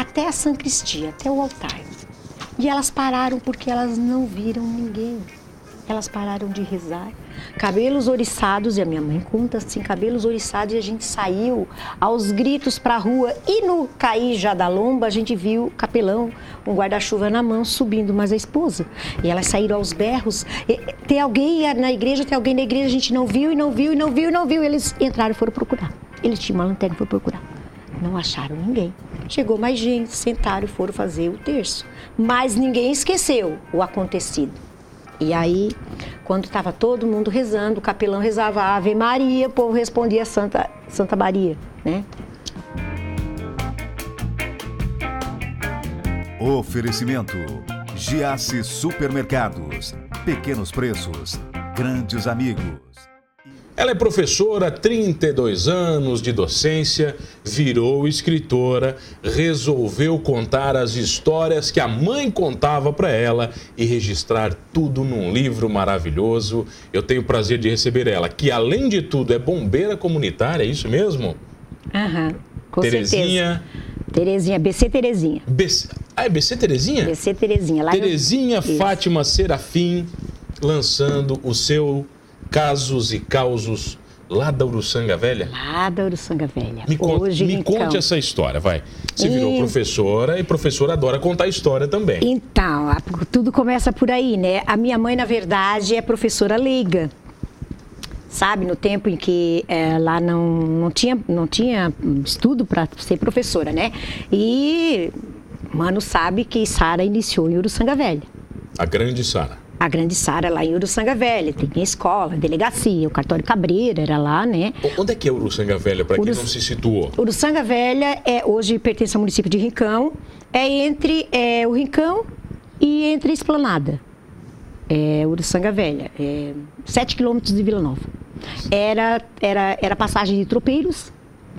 até a Sacristia, até o altar. E elas pararam porque elas não viram ninguém. Elas pararam de rezar. Cabelos oriçados, e a minha mãe conta assim, cabelos oriçados, e a gente saiu aos gritos para a rua. E no cair já da lomba, a gente viu o capelão, um guarda-chuva na mão, subindo, mas a esposa. E elas saíram aos berros. E, tem alguém na igreja, tem alguém na igreja, a gente não viu, e não viu, e não viu, e não viu. Eles entraram e foram procurar. Eles tinham uma lanterna e foram procurar. Não acharam ninguém. Chegou mais gente, sentaram e foram fazer o terço. Mas ninguém esqueceu o acontecido. E aí, quando estava todo mundo rezando, o capelão rezava Ave Maria, o povo respondia Santa, Santa Maria, né? Oferecimento: Giasse Supermercados. Pequenos preços, grandes amigos. Ela é professora, 32 anos de docência, virou escritora, resolveu contar as histórias que a mãe contava para ela e registrar tudo num livro maravilhoso. Eu tenho o prazer de receber ela, que além de tudo é bombeira comunitária, é isso mesmo? Aham, com Terezinha. certeza. Terezinha, BC Terezinha. BC... Ah, é BC Terezinha? BC Terezinha. Lá no- Terezinha Isso. Fátima Serafim lançando o seu Casos e Causos lá da Uruçanga Velha. Lá da Uruçanga Velha. Me, conte, Hoje, me então. conte essa história, vai. Você virou E- professora e professora adora contar história também. Então, tudo começa por aí, né? A minha mãe, na verdade, é professora leiga. Sabe, no tempo em que eh, lá não, não, tinha, não tinha estudo para ser professora, né? E Mano sabe que Sara iniciou em Uruçanga Velha. A grande Sara. A grande Sara lá em Uruçanga Velha, tem a escola, a delegacia, o cartório Cabreira era lá, né? Onde é que é Uruçanga Velha, para quem Urus- não se situou? Uruçanga Velha é hoje pertence ao município de Rincão, é entre é, o Rincão e entre a Esplanada. É Uruçanga Velha, é 7 quilômetros de Vila Nova. Era, era, era passagem de tropeiros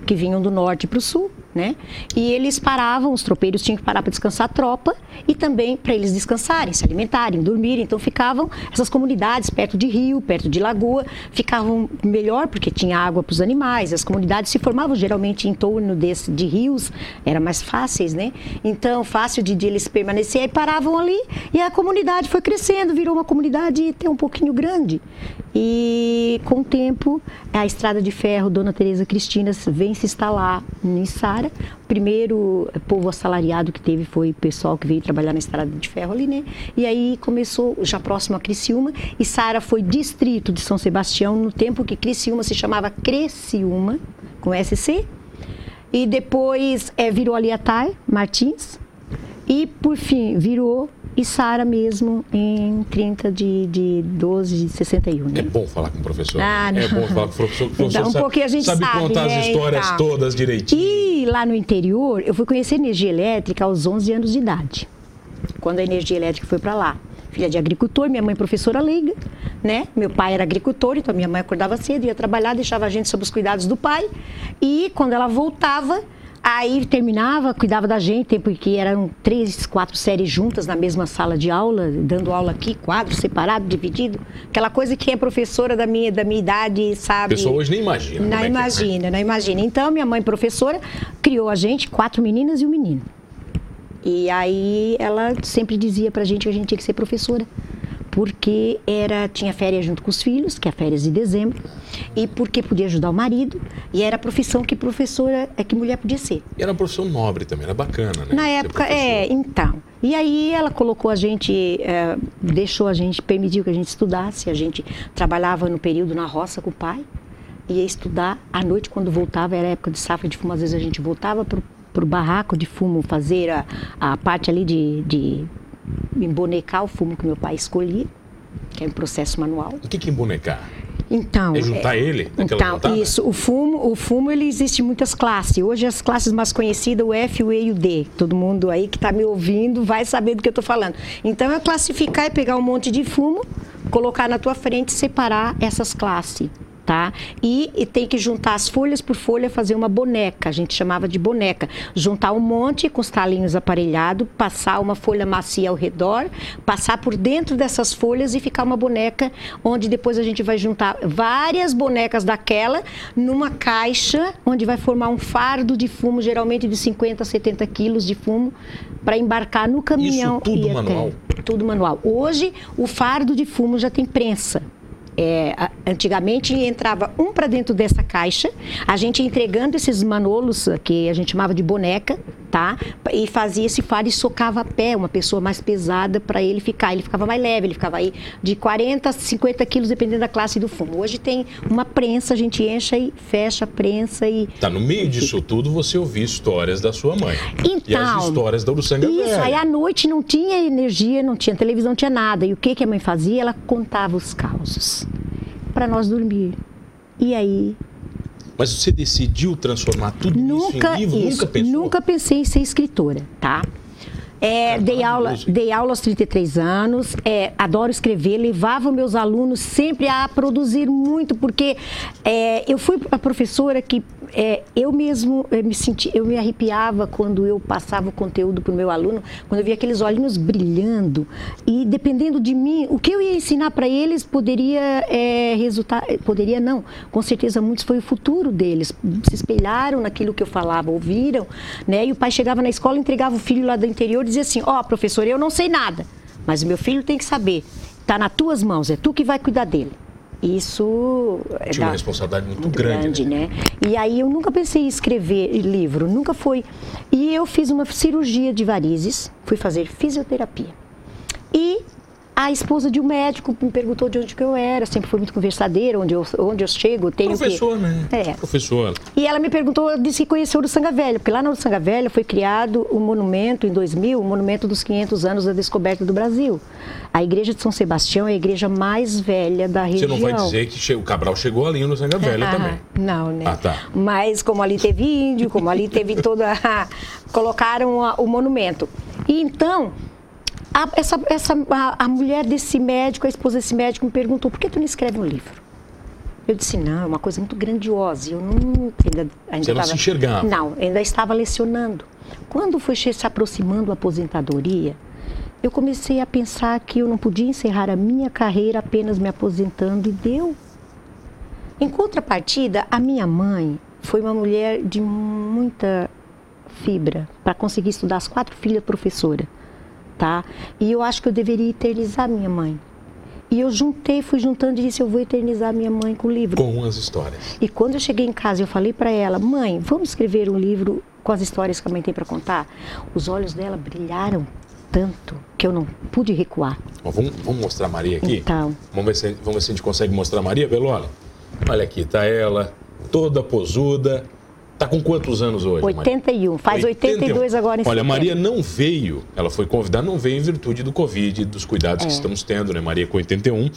que vinham do norte para o sul, né? E eles paravam, os tropeiros tinham que parar para descansar a tropa e também para eles descansarem, se alimentarem, dormirem. Então ficavam essas comunidades perto de rio, perto de lagoa, ficavam melhor porque tinha água para os animais. As comunidades se formavam geralmente em torno desse, de rios, era mais fáceis, né? Então fácil de, de eles permanecer, aí paravam ali e a comunidade foi crescendo, virou uma comunidade até um pouquinho grande. E com o tempo, a estrada de ferro Dona Teresa Cristina vem se instalar em Sara. O primeiro povo assalariado que teve foi o pessoal que veio trabalhar na estrada de ferro ali, né? E aí começou já próximo a Criciúma e Sara foi distrito de São Sebastião no tempo que Criciúma se chamava Criciúma, com SC. E depois é, virou Aliatai Martins. E por fim virou Sara mesmo em 30 de, de 12 de 61. É Né? bom falar com o professor. Ah, é não. bom falar com o professor, o Então, professor um sabe, pouquinho a gente sabe sabe, contar as né, histórias então. todas direitinho. E lá no interior, eu fui conhecer energia elétrica aos 11 anos de idade. Quando a energia elétrica foi para lá. Filha de agricultor, minha mãe professora leiga, né? Meu pai era agricultor, então minha mãe acordava cedo, ia trabalhar, deixava a gente sob os cuidados do pai. E quando ela voltava, aí terminava, cuidava da gente, tempo em que eram três, quatro séries juntas na mesma sala de aula, dando aula aqui, quadro separado, dividido. Aquela coisa que é professora da minha, da minha idade, A sabe? pessoa hoje nem imagina. Não é que é, imagina, não imagina. Então, minha mãe professora criou a gente, quatro meninas e um menino. E aí ela sempre dizia pra gente que a gente tinha que ser professora. Porque era, tinha férias junto com os filhos, que é férias de dezembro, e porque podia ajudar o marido, e era a profissão que professora, é que mulher podia ser. E era uma profissão nobre também, era bacana, né? Na época, é, então. E aí ela colocou a gente, é, deixou a gente, permitiu que a gente estudasse. A gente trabalhava no período na roça com o pai, ia estudar. À noite, quando voltava, era época de safra de fumo, às vezes a gente voltava pro, pro barraco de fumo fazer a, a parte ali de, de embonecar o fumo que meu pai escolhia, que é um processo manual. O que que é embonecar? Então, É juntar ele naquela então, isso. O fumo, o fumo, ele existe em muitas classes. Hoje as classes mais conhecidas, o F, o E e o D. Todo mundo aí que está me ouvindo vai saber do que eu estou falando. Então, é classificar e pegar um monte de fumo, colocar na tua frente e separar essas classes. Tá? E, e, tem que juntar as folhas por folha, fazer uma boneca, a gente chamava de boneca. Juntar um monte com os talinhos aparelhados, passar uma folha macia ao redor, passar por dentro dessas folhas e ficar uma boneca, onde depois a gente vai juntar várias bonecas daquela numa caixa, onde vai formar um fardo de fumo, geralmente de 50 a 70 quilos de fumo, para embarcar no caminhão. Isso tudo manual? Até, tudo manual. Hoje, o fardo de fumo já tem prensa. É, antigamente entrava um para dentro dessa caixa, a gente entregando esses manolos que a gente chamava de boneca, tá? E fazia esse fardo e socava a pé, uma pessoa mais pesada para ele ficar. Ele ficava mais leve, ele ficava aí de 40 a 50 quilos, dependendo da classe do fumo. Hoje tem uma prensa, a gente enche e fecha a prensa e. Tá, no meio disso tudo você ouvia histórias da sua mãe. Então. E as histórias da Uruçanga Isso, Velha. aí à noite não tinha energia, não tinha televisão, não tinha nada. E o que, que a mãe fazia? Ela contava os causos para nós dormir. E aí mas você decidiu transformar tudo nunca, isso em livro? Isso, nunca pensou? Nunca pensei em ser escritora, tá? É, dei, aula, dei aula aos 33 anos, é, adoro escrever, levava meus alunos sempre a produzir muito, porque é, eu fui a professora que é, eu mesmo eu me senti, eu me arrepiava quando eu passava o conteúdo para o meu aluno, quando eu via aqueles olhinhos brilhando. E dependendo de mim, o que eu ia ensinar para eles poderia é, resultar, poderia não, com certeza muitos foi o futuro deles, se espelharam naquilo que eu falava, ouviram, né? E o pai chegava na escola, entregava o filho lá do interior dizia assim, ó, oh, professor, eu não sei nada, mas o meu filho tem que saber, está nas tuas mãos, é tu que vai cuidar dele. Isso é tinha uma responsabilidade muito, muito grande, grande né? né? E aí eu nunca pensei em escrever livro, nunca foi. E eu fiz uma cirurgia de varizes, fui fazer fisioterapia. E a esposa de um médico me perguntou de onde que eu era, sempre fui muito conversadeira, onde eu, onde eu chego, tenho Professor, que... né? É. Professor. E ela me perguntou, disse que conheceu o Sanga Velha, porque lá no Sanga Velha foi criado o um monumento, em 2000, o monumento dos 500 anos da descoberta do Brasil. A igreja de São Sebastião é a igreja mais velha da região. Você não vai dizer que o Cabral chegou ali no Sanga Velha ah, também. Não, né? Ah, tá. Mas como ali teve índio, como ali teve toda... colocaram a, o monumento. E então, a, essa, essa, a, a, mulher desse médico, a esposa desse médico, me perguntou: por que tu não escreve um livro? Eu disse: não, é uma coisa muito grandiosa. Eu não. Ainda, ainda Você não tava, se enxergava? Não, ainda estava lecionando. Quando foi se aproximando a aposentadoria, eu comecei a pensar que eu não podia encerrar a minha carreira apenas me aposentando e deu. Em contrapartida, a minha mãe foi uma mulher de muita fibra para conseguir estudar as quatro filhas professora tá? E eu acho que eu deveria eternizar minha mãe. E eu juntei, fui juntando e disse, eu vou eternizar minha mãe com o livro. Com as histórias. E quando eu cheguei em casa, eu falei para ela, mãe, vamos escrever um livro com as histórias que a mãe tem para contar? Os olhos dela brilharam tanto que eu não pude recuar. Vamos, vamos, mostrar a Maria aqui? Então. Vamos ver, se, vamos ver se a gente consegue mostrar a Maria, Belola. Olha aqui, tá ela, toda posuda, Está com quantos anos hoje? 81. Maria? Faz 82 agora em Olha, setembro. Maria não veio, ela foi convidada, não veio em virtude do Covid, dos cuidados é. que estamos tendo, né? Maria com 81,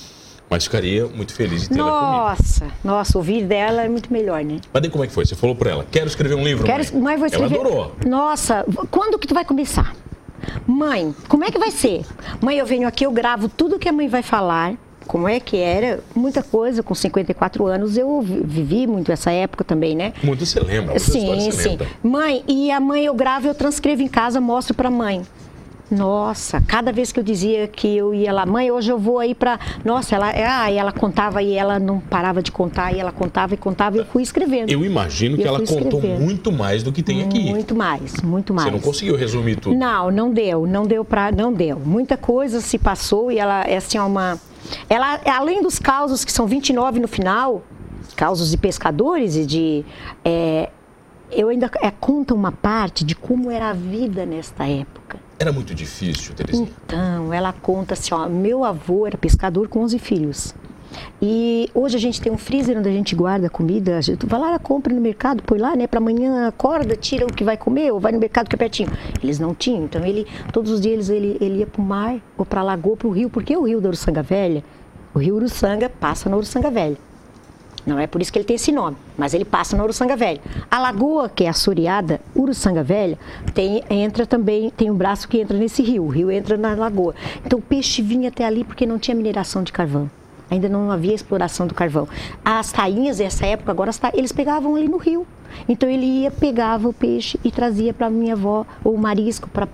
mas ficaria muito feliz de tê-la comigo. Nossa, nossa, ouvir dela é muito melhor, né? Mas daí como é que foi? Você falou para ela, quero escrever um livro, quero, mãe. vou escrever... Ela adorou. Nossa, quando que tu vai começar? Mãe, como é que vai ser? Mãe, eu venho aqui, eu gravo tudo que a mãe vai falar como é que era, muita coisa, com 54 anos eu vivi muito essa época também, né? Muito você lembra, sim, sim. Lembra. Mãe, e a mãe eu gravo, eu transcrevo em casa, mostro para mãe. Nossa, cada vez que eu dizia que eu ia lá, mãe, hoje eu vou aí para, nossa, ela, ah, ela contava e ela não parava de contar e ela contava e contava e eu fui escrevendo. Eu imagino que ela contou muito mais do que tem aqui. Muito mais, muito mais. Você não conseguiu resumir tudo? Não, não deu, não deu para, não deu. Muita coisa se passou e ela é assim uma ela, além dos causos, que são 29 no final, causos de pescadores e de. É, eu ainda é, conta uma parte de como era a vida nesta época. Era muito difícil, Terezinha? Então, ela conta assim, ó, meu avô era pescador com 11 filhos. E hoje a gente tem um freezer onde a gente guarda comida. A gente vai lá, compra no mercado, põe lá, né? Para amanhã acorda, tira o que vai comer, ou vai no mercado que é pertinho. Eles não tinham. Então ele, todos os dias ele, ele ia para o mar, ou para a lagoa, para o rio, porque o rio da Uruçanga Velha, o rio Uruçanga passa na Uruçanga Velha. Não é por isso que ele tem esse nome, mas ele passa na Uruçanga Velha. A lagoa, que é assoreada, Uruçanga Velha, tem, entra também, tem um braço que entra nesse rio. O rio entra na lagoa. Então o peixe vinha até ali porque não tinha mineração de carvão. Ainda não havia exploração do carvão. As tainhas, nessa época, agora eles pegavam ali no rio. Então ele ia, pegava o peixe e trazia para minha avó o marisco para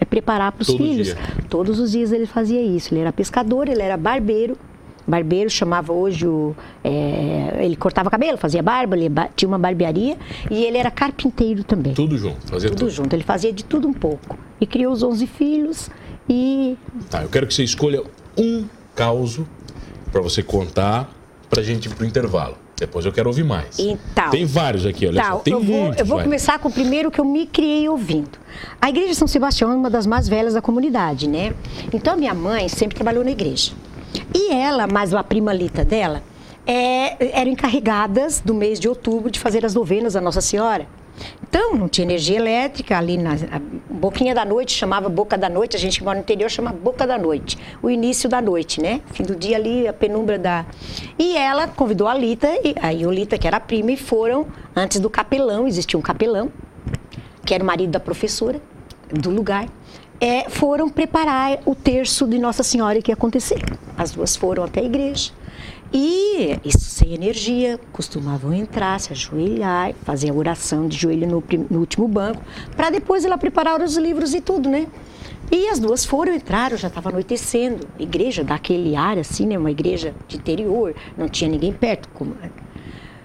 é, preparar para os filhos. Dia. Todos os dias ele fazia isso. Ele era pescador, ele era barbeiro. Barbeiro chamava hoje o. É, ele cortava cabelo, fazia barba, ele tinha uma barbearia e ele era carpinteiro também. Tudo junto, fazia tudo. Tudo junto, ele fazia de tudo um pouco. E criou os 11 filhos e. Tá, eu quero que você escolha um caso para você contar para a gente ir para o intervalo. Depois eu quero ouvir mais. Então, tem vários aqui, olha então, só. Tem eu vou, muitos. Eu vou vai. começar com o primeiro que eu me criei ouvindo. A igreja de São Sebastião é uma das mais velhas da comunidade, né? Então, a minha mãe sempre trabalhou na igreja. E ela, mais uma prima Lita dela, é, eram encarregadas do mês de outubro de fazer as novenas da Nossa Senhora. Então, não tinha energia elétrica ali na boquinha da noite, chamava boca da noite, a gente que mora no interior chama boca da noite, o início da noite, né? Fim do dia ali, a penumbra da. E ela convidou a Lita, e a Lita, que era a prima, e foram, antes do capelão, existia um capelão, que era o marido da professora do lugar, é, foram preparar o terço de Nossa Senhora que ia acontecer. As duas foram até a igreja. E isso sem energia, costumavam entrar, se ajoelhar, fazer a oração de joelho no, no último banco, para depois ela preparar os livros e tudo, né? E as duas foram, entraram, já estava anoitecendo. Igreja daquele ar, assim, né? Uma igreja de interior, não tinha ninguém perto. Como,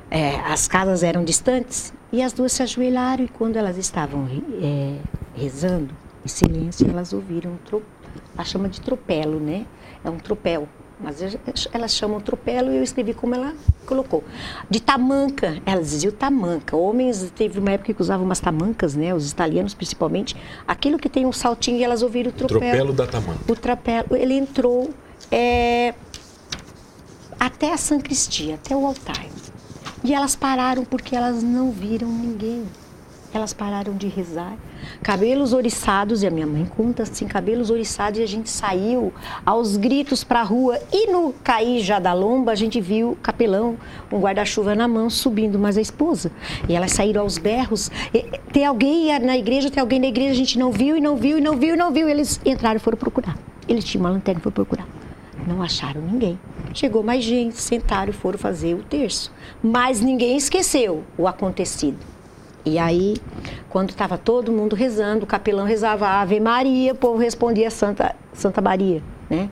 é, as casas eram distantes. E as duas se ajoelharam e quando elas estavam é, rezando, em silêncio, elas ouviram um a chama de tropelo, né? É um tropel mas elas chamam tropelo e eu escrevi como ela colocou. De tamanca, elas diziam tamanca. Homens, teve uma época que usavam umas tamancas, né? Os italianos principalmente. Aquilo que tem um saltinho e elas ouviram o tropelo. Tropelo da tamanca. O tropelo, ele entrou é, até a San Cristia, até o altar. E elas pararam porque elas não viram ninguém. Elas pararam de rezar. Cabelos oriçados, e a minha mãe conta assim, cabelos oriçados, e a gente saiu aos gritos para a rua. E no cair já da lomba, a gente viu capelão, um guarda-chuva na mão, subindo, mas a esposa. E elas saíram aos berros. E, tem alguém na igreja, tem alguém na igreja, a gente não viu, e não viu, e não viu, e não viu. Eles entraram e foram procurar. Eles tinham uma lanterna e foram procurar. Não acharam ninguém. Chegou mais gente, sentaram e foram fazer o terço. Mas ninguém esqueceu o acontecido. E aí, quando estava todo mundo rezando, o capelão rezava Ave Maria, o povo respondia Santa, Santa Maria, né?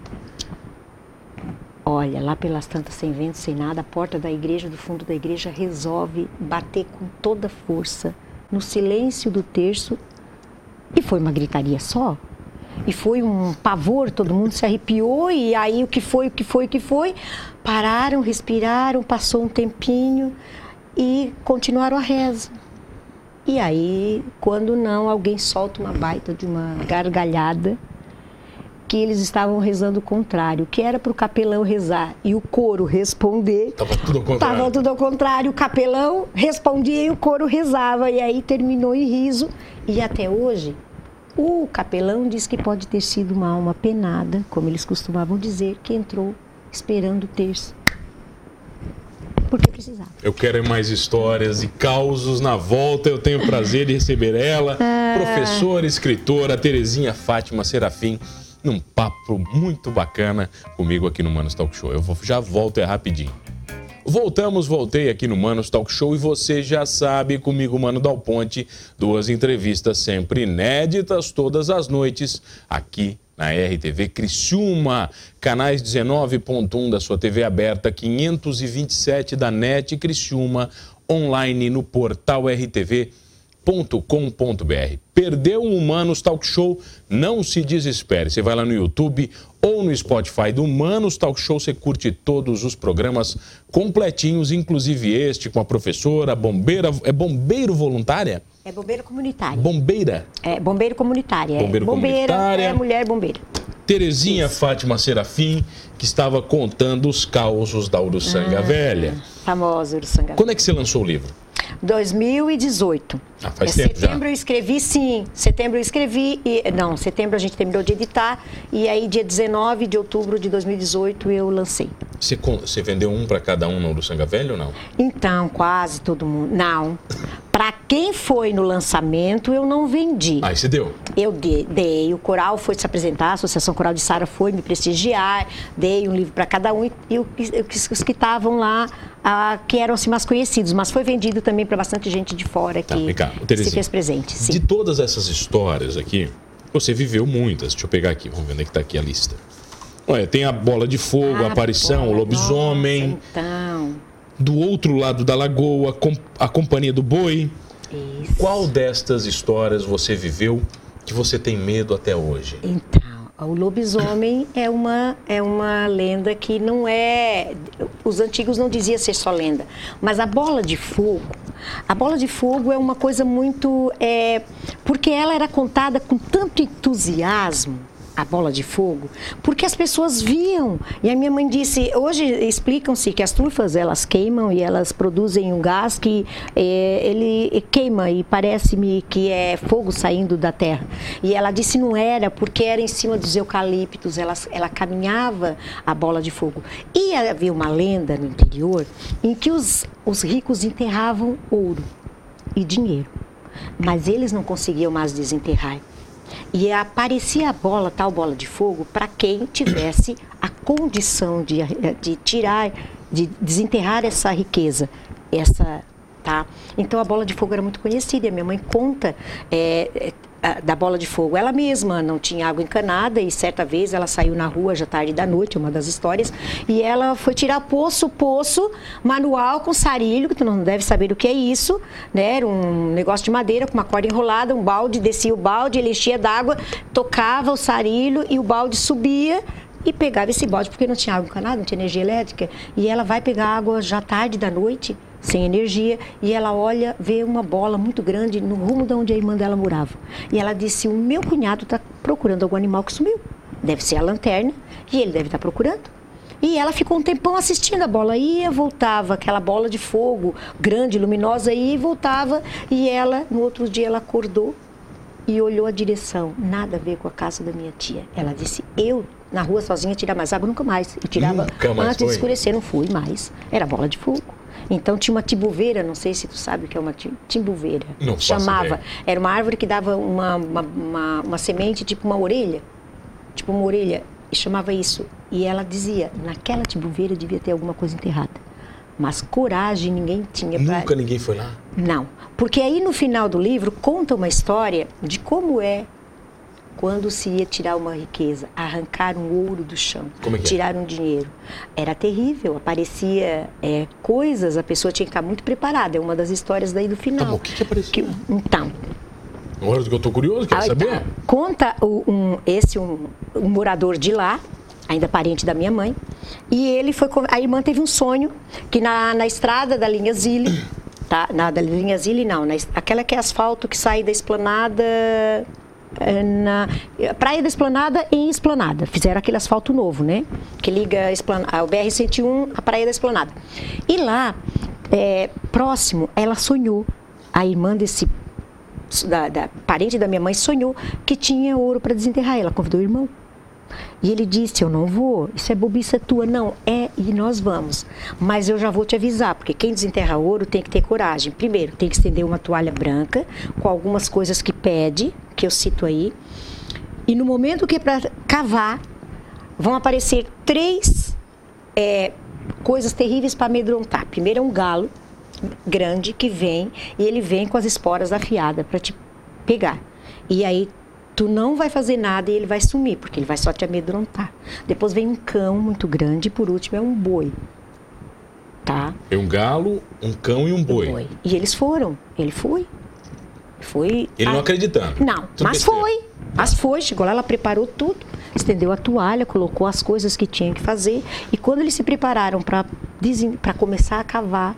Olha, lá pelas tantas sem vento, sem nada, a porta da igreja, do fundo da igreja, resolve bater com toda força no silêncio do terço. E foi uma gritaria só. E foi um pavor, todo mundo se arrepiou. E aí, o que foi, o que foi, o que foi? Pararam, respiraram, passou um tempinho e continuaram a reza. E aí, quando não, alguém solta uma baita de uma gargalhada que eles estavam rezando o contrário, que era para o capelão rezar e o coro responder. Estava tudo ao contrário. Estava tudo ao contrário. O capelão respondia e o coro rezava. E aí terminou em riso. E até hoje, o capelão diz que pode ter sido uma alma penada, como eles costumavam dizer, que entrou esperando o terço porque precisava. Eu quero mais histórias e causos na volta. Eu tenho o prazer de receber ela, ah. professora, escritora, Terezinha Fátima Serafim, num papo muito bacana comigo aqui no Manos Talk Show. Eu já volto, é rapidinho. Voltamos, voltei aqui no Manos Talk Show e você já sabe, comigo, Mano Dal Ponte, duas entrevistas sempre inéditas todas as noites aqui na RTV Criciúma, canais 19.1 da sua TV aberta, 527 da NET Criciúma, online no portal RTV.com.br. Perdeu um Humanos Talk Show? Não se desespere. Você vai lá no YouTube ou no Spotify do Humanos Talk Show, você curte todos os programas completinhos, inclusive este com a professora, bombeira, é bombeiro voluntária? É bombeiro comunitário. Bombeira? É, bombeiro comunitário. É. Bombeiro bombeira comunitária. É mulher bombeira. Terezinha Isso. Fátima Serafim, que estava contando os causos da Uruçanga ah, Velha. Famosa Uruçanga Velha. Quando é que você lançou o livro? 2018. Ah, faz é, tempo setembro já. eu escrevi, sim. Setembro eu escrevi. E, não, setembro a gente terminou de editar. E aí, dia 19 de outubro de 2018, eu lancei. Você, você vendeu um para cada um no Uruçanga Velha ou não? Então, quase todo mundo. Não. Para quem foi no lançamento, eu não vendi. Aí você deu. Eu dei, dei, o coral foi se apresentar, a Associação Coral de Sara foi me prestigiar, dei um livro para cada um e, e os que estavam lá, ah, que eram assim, mais conhecidos, mas foi vendido também para bastante gente de fora que tá, se fez presente. Sim. De todas essas histórias aqui, você viveu muitas. Deixa eu pegar aqui, vamos ver onde é que está aqui a lista. Olha, tem a bola de fogo, ah, a aparição, o lobisomem. Nossa, então. Do outro lado da lagoa, a companhia do boi. Isso. Qual destas histórias você viveu que você tem medo até hoje? Então, o lobisomem é uma, é uma lenda que não é. Os antigos não diziam ser só lenda. Mas a bola de fogo. A bola de fogo é uma coisa muito. É, porque ela era contada com tanto entusiasmo a bola de fogo, porque as pessoas viam. E a minha mãe disse, hoje explicam-se que as trufas elas queimam e elas produzem um gás que é, ele queima e parece-me que é fogo saindo da terra. E ela disse não era, porque era em cima dos eucaliptos, ela, ela caminhava a bola de fogo. E havia uma lenda no interior em que os, os ricos enterravam ouro e dinheiro, mas eles não conseguiam mais desenterrar. E aparecia a bola, tal bola de fogo, para quem tivesse a condição de, de tirar, de desenterrar essa riqueza, essa tá? Então a bola de fogo era muito conhecida. Minha mãe conta é, da bola de fogo. Ela mesma não tinha água encanada e certa vez ela saiu na rua já tarde da noite, uma das histórias, e ela foi tirar poço, poço, manual com sarilho, que tu não deve saber o que é isso, né? Era um negócio de madeira com uma corda enrolada, um balde, descia o balde, ele enchia d'água, tocava o sarilho e o balde subia e pegava esse balde, porque não tinha água encanada, não tinha energia elétrica, e ela vai pegar água já tarde da noite sem energia, e ela olha, vê uma bola muito grande no rumo de onde a irmã dela morava. E ela disse: O meu cunhado está procurando algum animal que sumiu. Deve ser a lanterna, e ele deve estar tá procurando. E ela ficou um tempão assistindo a bola. Ia, voltava, aquela bola de fogo grande, luminosa, ia e voltava. E ela, no outro dia, ela acordou e olhou a direção. Nada a ver com a casa da minha tia. Ela disse: Eu, na rua sozinha, tirar mais água, nunca mais. Eu tirava mais antes foi. de escurecer, não fui mais. Era bola de fogo. Então tinha uma tibuveira, não sei se tu sabe o que é uma timbuveira. Não Chamava. Era uma árvore que dava uma, uma, uma, uma semente, tipo uma orelha. Tipo uma orelha. E chamava isso. E ela dizia, naquela tibuveira devia ter alguma coisa enterrada. Mas coragem ninguém tinha. Nunca pra... ninguém foi lá? Não. Porque aí no final do livro conta uma história de como é quando se ia tirar uma riqueza, arrancar um ouro do chão, é tirar é? um dinheiro. Era terrível, aparecia é, coisas, a pessoa tinha que estar muito preparada. É uma das histórias daí do final. Tá bom, o que, que aparecia? Que, então. Agora que eu estou curioso, quero saber. Tá. Conta o, um, esse um, um morador de lá, ainda parente da minha mãe, e ele foi. A irmã teve um sonho que na, na estrada da linha Zille, tá? Na da linha Zille, não, na, aquela que é asfalto que sai da esplanada na Praia da Esplanada em Esplanada. Fizeram aquele asfalto novo, né? Que liga a o BR-101 à Praia da Esplanada. E lá, é, próximo, ela sonhou, a irmã desse da, da, parente da minha mãe sonhou que tinha ouro para desenterrar. Ela convidou o irmão. E ele disse: Eu não vou, isso é bobiça tua. Não, é, e nós vamos. Mas eu já vou te avisar, porque quem desenterra ouro tem que ter coragem. Primeiro, tem que estender uma toalha branca com algumas coisas que pede, que eu cito aí. E no momento que é para cavar, vão aparecer três é, coisas terríveis para amedrontar. Primeiro é um galo grande que vem e ele vem com as esporas afiadas para te pegar. E aí tu não vai fazer nada e ele vai sumir, porque ele vai só te amedrontar. Depois vem um cão muito grande e por último é um boi. Tá? É um galo, um cão e um boi. Um boi. E eles foram. Ele foi. Foi. Ele a... não acreditando. Não, tudo mas foi. Mas foi, chegou lá, ela preparou tudo, estendeu a toalha, colocou as coisas que tinha que fazer. E quando eles se prepararam para começar a cavar,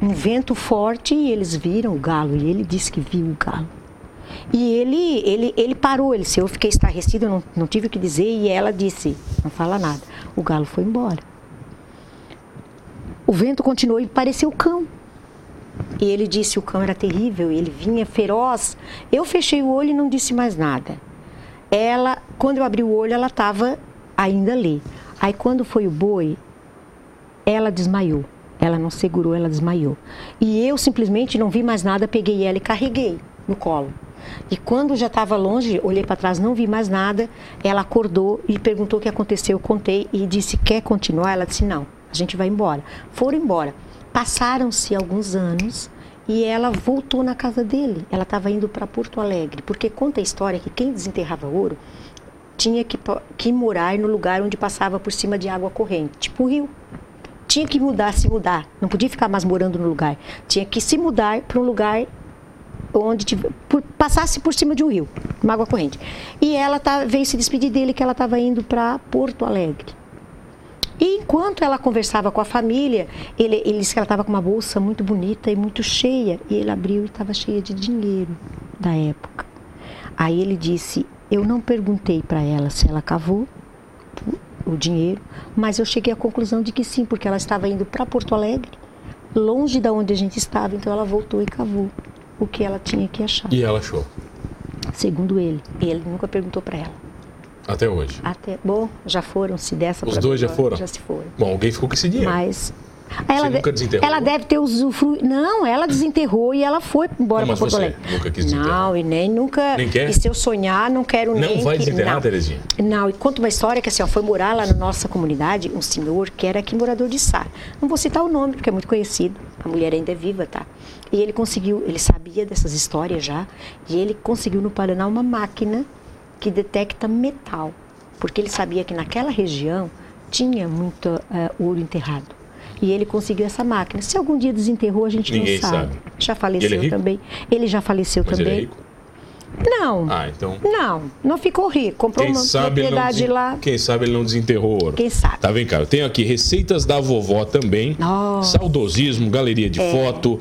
um vento forte, e eles viram o galo. E ele disse que viu o galo. E ele, ele, ele parou, ele disse, eu fiquei estarrecido, eu não, não tive o que dizer, e ela disse, não fala nada. O galo foi embora. O vento continuou e pareceu cão. E ele disse, o cão era terrível, ele vinha feroz. Eu fechei o olho e não disse mais nada. Ela, quando eu abri o olho, ela estava ainda ali. Aí quando foi o boi, ela desmaiou. Ela não segurou, ela desmaiou. E eu simplesmente não vi mais nada, peguei ela e carreguei no colo. E quando já estava longe, olhei para trás, não vi mais nada. Ela acordou e perguntou o que aconteceu. Eu contei e disse: Quer continuar? Ela disse: Não, a gente vai embora. Foram embora. Passaram-se alguns anos e ela voltou na casa dele. Ela estava indo para Porto Alegre, porque conta a história que quem desenterrava ouro tinha que, que morar no lugar onde passava por cima de água corrente, tipo um rio. Tinha que mudar, se mudar. Não podia ficar mais morando no lugar. Tinha que se mudar para um lugar onde por, passasse por cima de um rio, uma água corrente. E ela tá, veio se despedir dele que ela estava indo para Porto Alegre. E enquanto ela conversava com a família, ele, ele disse que ela estava com uma bolsa muito bonita e muito cheia. E ele abriu e estava cheia de dinheiro da época. Aí ele disse: Eu não perguntei para ela se ela cavou o dinheiro, mas eu cheguei à conclusão de que sim, porque ela estava indo para Porto Alegre, longe da onde a gente estava, então ela voltou e cavou o que ela tinha que achar. E ela achou? Segundo ele, ele nunca perguntou para ela. Até hoje? Até, bom, já foram, se dessa Os dois já foram? Já se foram. Bom, alguém ficou com esse dinheiro. Mas ela, nunca desenterrou? Ela deve ter usufruído. Não, ela desenterrou e ela foi embora para Porto Alegre. Nunca quis desenterrar? Não, e nem nunca. Nem quer? E se eu sonhar, não quero não nem. Não vai que, desenterrar, não. Terezinha? Não, e conta uma história que assim, ó, foi morar lá na nossa comunidade um senhor que era aqui morador de Sá. Não vou citar o nome, porque é muito conhecido. A mulher ainda é viva, tá? E ele conseguiu, ele sabia dessas histórias já, e ele conseguiu no Paraná uma máquina que detecta metal porque ele sabia que naquela região tinha muito uh, ouro enterrado. E ele conseguiu essa máquina. Se algum dia desenterrou, a gente Ninguém não sabe. sabe. Já faleceu ele é também. Ele já faleceu Mas também. Ele é rico? Não. Ah, então. Não, não ficou rico. Comprou Quem uma sabe propriedade desen- lá. Quem sabe ele não desenterrou ouro. Quem sabe? Tá, vem cá. Eu tenho aqui receitas da vovó também. Nossa. Saudosismo, galeria de foto.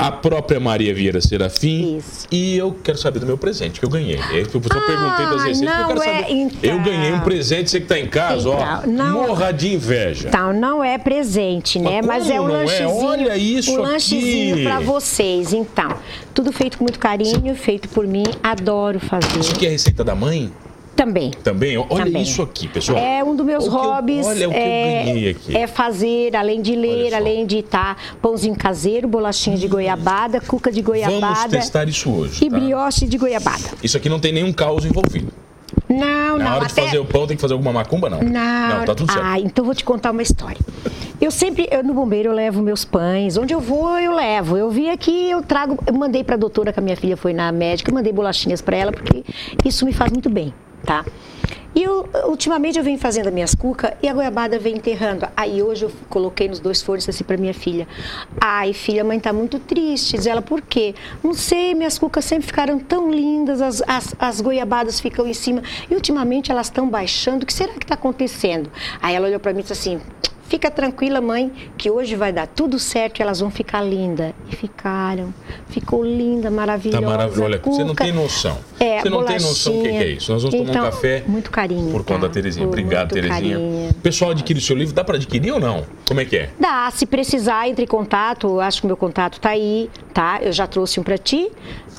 A própria Maria Vieira Serafim. Isso. E eu quero saber do meu presente que eu ganhei. É eu só perguntei das Ah, receitas. não eu quero é- saber. então. Eu ganhei um presente, você que tá em casa, ó. Então, não- Morra de inveja. Então, não é presente, né? Mas Mas, é um é? lanchezinho. Olha isso um aqui. lanchezinho para vocês. Então, tudo feito com muito carinho, feito por mim. Adoro fazer. Isso aqui é receita da mãe? Também. Também? Olha Também. isso aqui, pessoal. É um dos meus O que eu- hobbies. olha o que é, eu ganhei aqui. é fazer, além de ler, além de estar pãozinho caseiro, bolachinha de goiabada, cuca de Vamos goiabada testar isso hoje. e tá? brioche de goiabada. Isso aqui não tem nenhum caos envolvido. Não, Na não, hora de até... fazer o pão tem que fazer alguma macumba, não. Não, tá tudo certo. Ah, então vou te contar uma história. Eu sempre, eu, no bombeiro, eu levo meus pães. Onde eu vou, eu levo. Eu vi aqui, eu trago. Eu mandei pra doutora, que a minha filha foi na médica, eu mandei bolachinhas pra ela, porque isso me faz muito bem, tá? E eu, ultimamente eu venho fazendo as minhas cucas e a goiabada vem enterrando. Aí hoje eu coloquei nos dois fornos assim pra minha filha. Ai, filha, mãe tá muito triste. Diz ela, por quê? Não sei, minhas cucas sempre ficaram tão lindas, as, as, as goiabadas ficam em cima. E ultimamente elas estão baixando. O que será que tá acontecendo? Aí ela olhou pra mim e disse assim. Fica tranquila, mãe, que hoje vai dar tudo certo e elas vão ficar lindas. E ficaram. Ficou linda, maravilhosa. Tá maravilhoso. Olha, você não cuca. tem noção. É, você não tem noção do que é isso. Nós vamos tomar Então, um café. Muito carinho. Por conta tá? da Terezinha. Obrigado, Terezinha. carinho. O pessoal adquire o seu livro, dá para adquirir ou não? Como é que é? Dá, se precisar, entre em contato. Acho que o meu contato tá aí, tá? Eu já trouxe um para ti.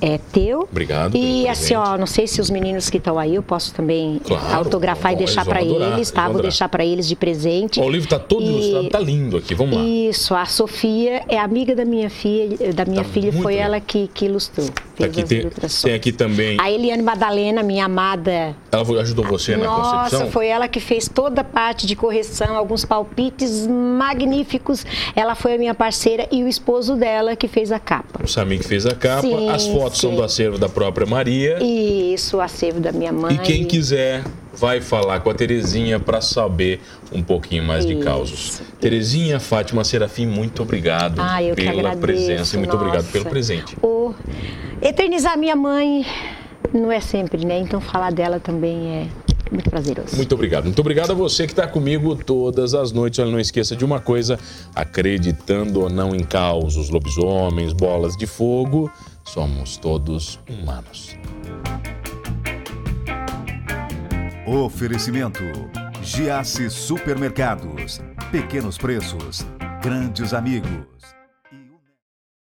É teu. Obrigado E presente. assim, ó, não sei se os meninos que estão aí eu posso também Claro, autografar e eles deixar para eles, tá? Vou deixar para eles de presente. Ó, o livro tá todo E- ilustrado, tá lindo aqui. Vamos lá. Isso, a Sofia é amiga da minha filha, da minha Tá filha, foi legal. ela que, que ilustrou. Tá aqui, tem, tem aqui também. A Eliane Madalena, minha amada Ela ajudou você na nossa, concepção? foi ela que fez toda a parte de correção, alguns palpites magníficos. Ela foi a minha parceira e o esposo dela que fez a capa. O Samir que fez a capa. Sim, As fotos são sim. do acervo da própria Maria. E isso, o acervo da minha mãe. E quem quiser vai falar com a Terezinha para saber um pouquinho mais de causos. Terezinha, Fátima Serafim, muito obrigado Ah, pela presença e muito obrigado nossa. pelo presente. O- Eternizar minha mãe não é sempre, né? Então falar dela também é muito prazeroso. Muito obrigado. Muito obrigado a você que está comigo todas as noites. Olha, não esqueça de uma coisa: acreditando ou não em causos, lobisomens, bolas de fogo, somos todos humanos. Oferecimento: Giasse Supermercados. Pequenos preços, grandes amigos.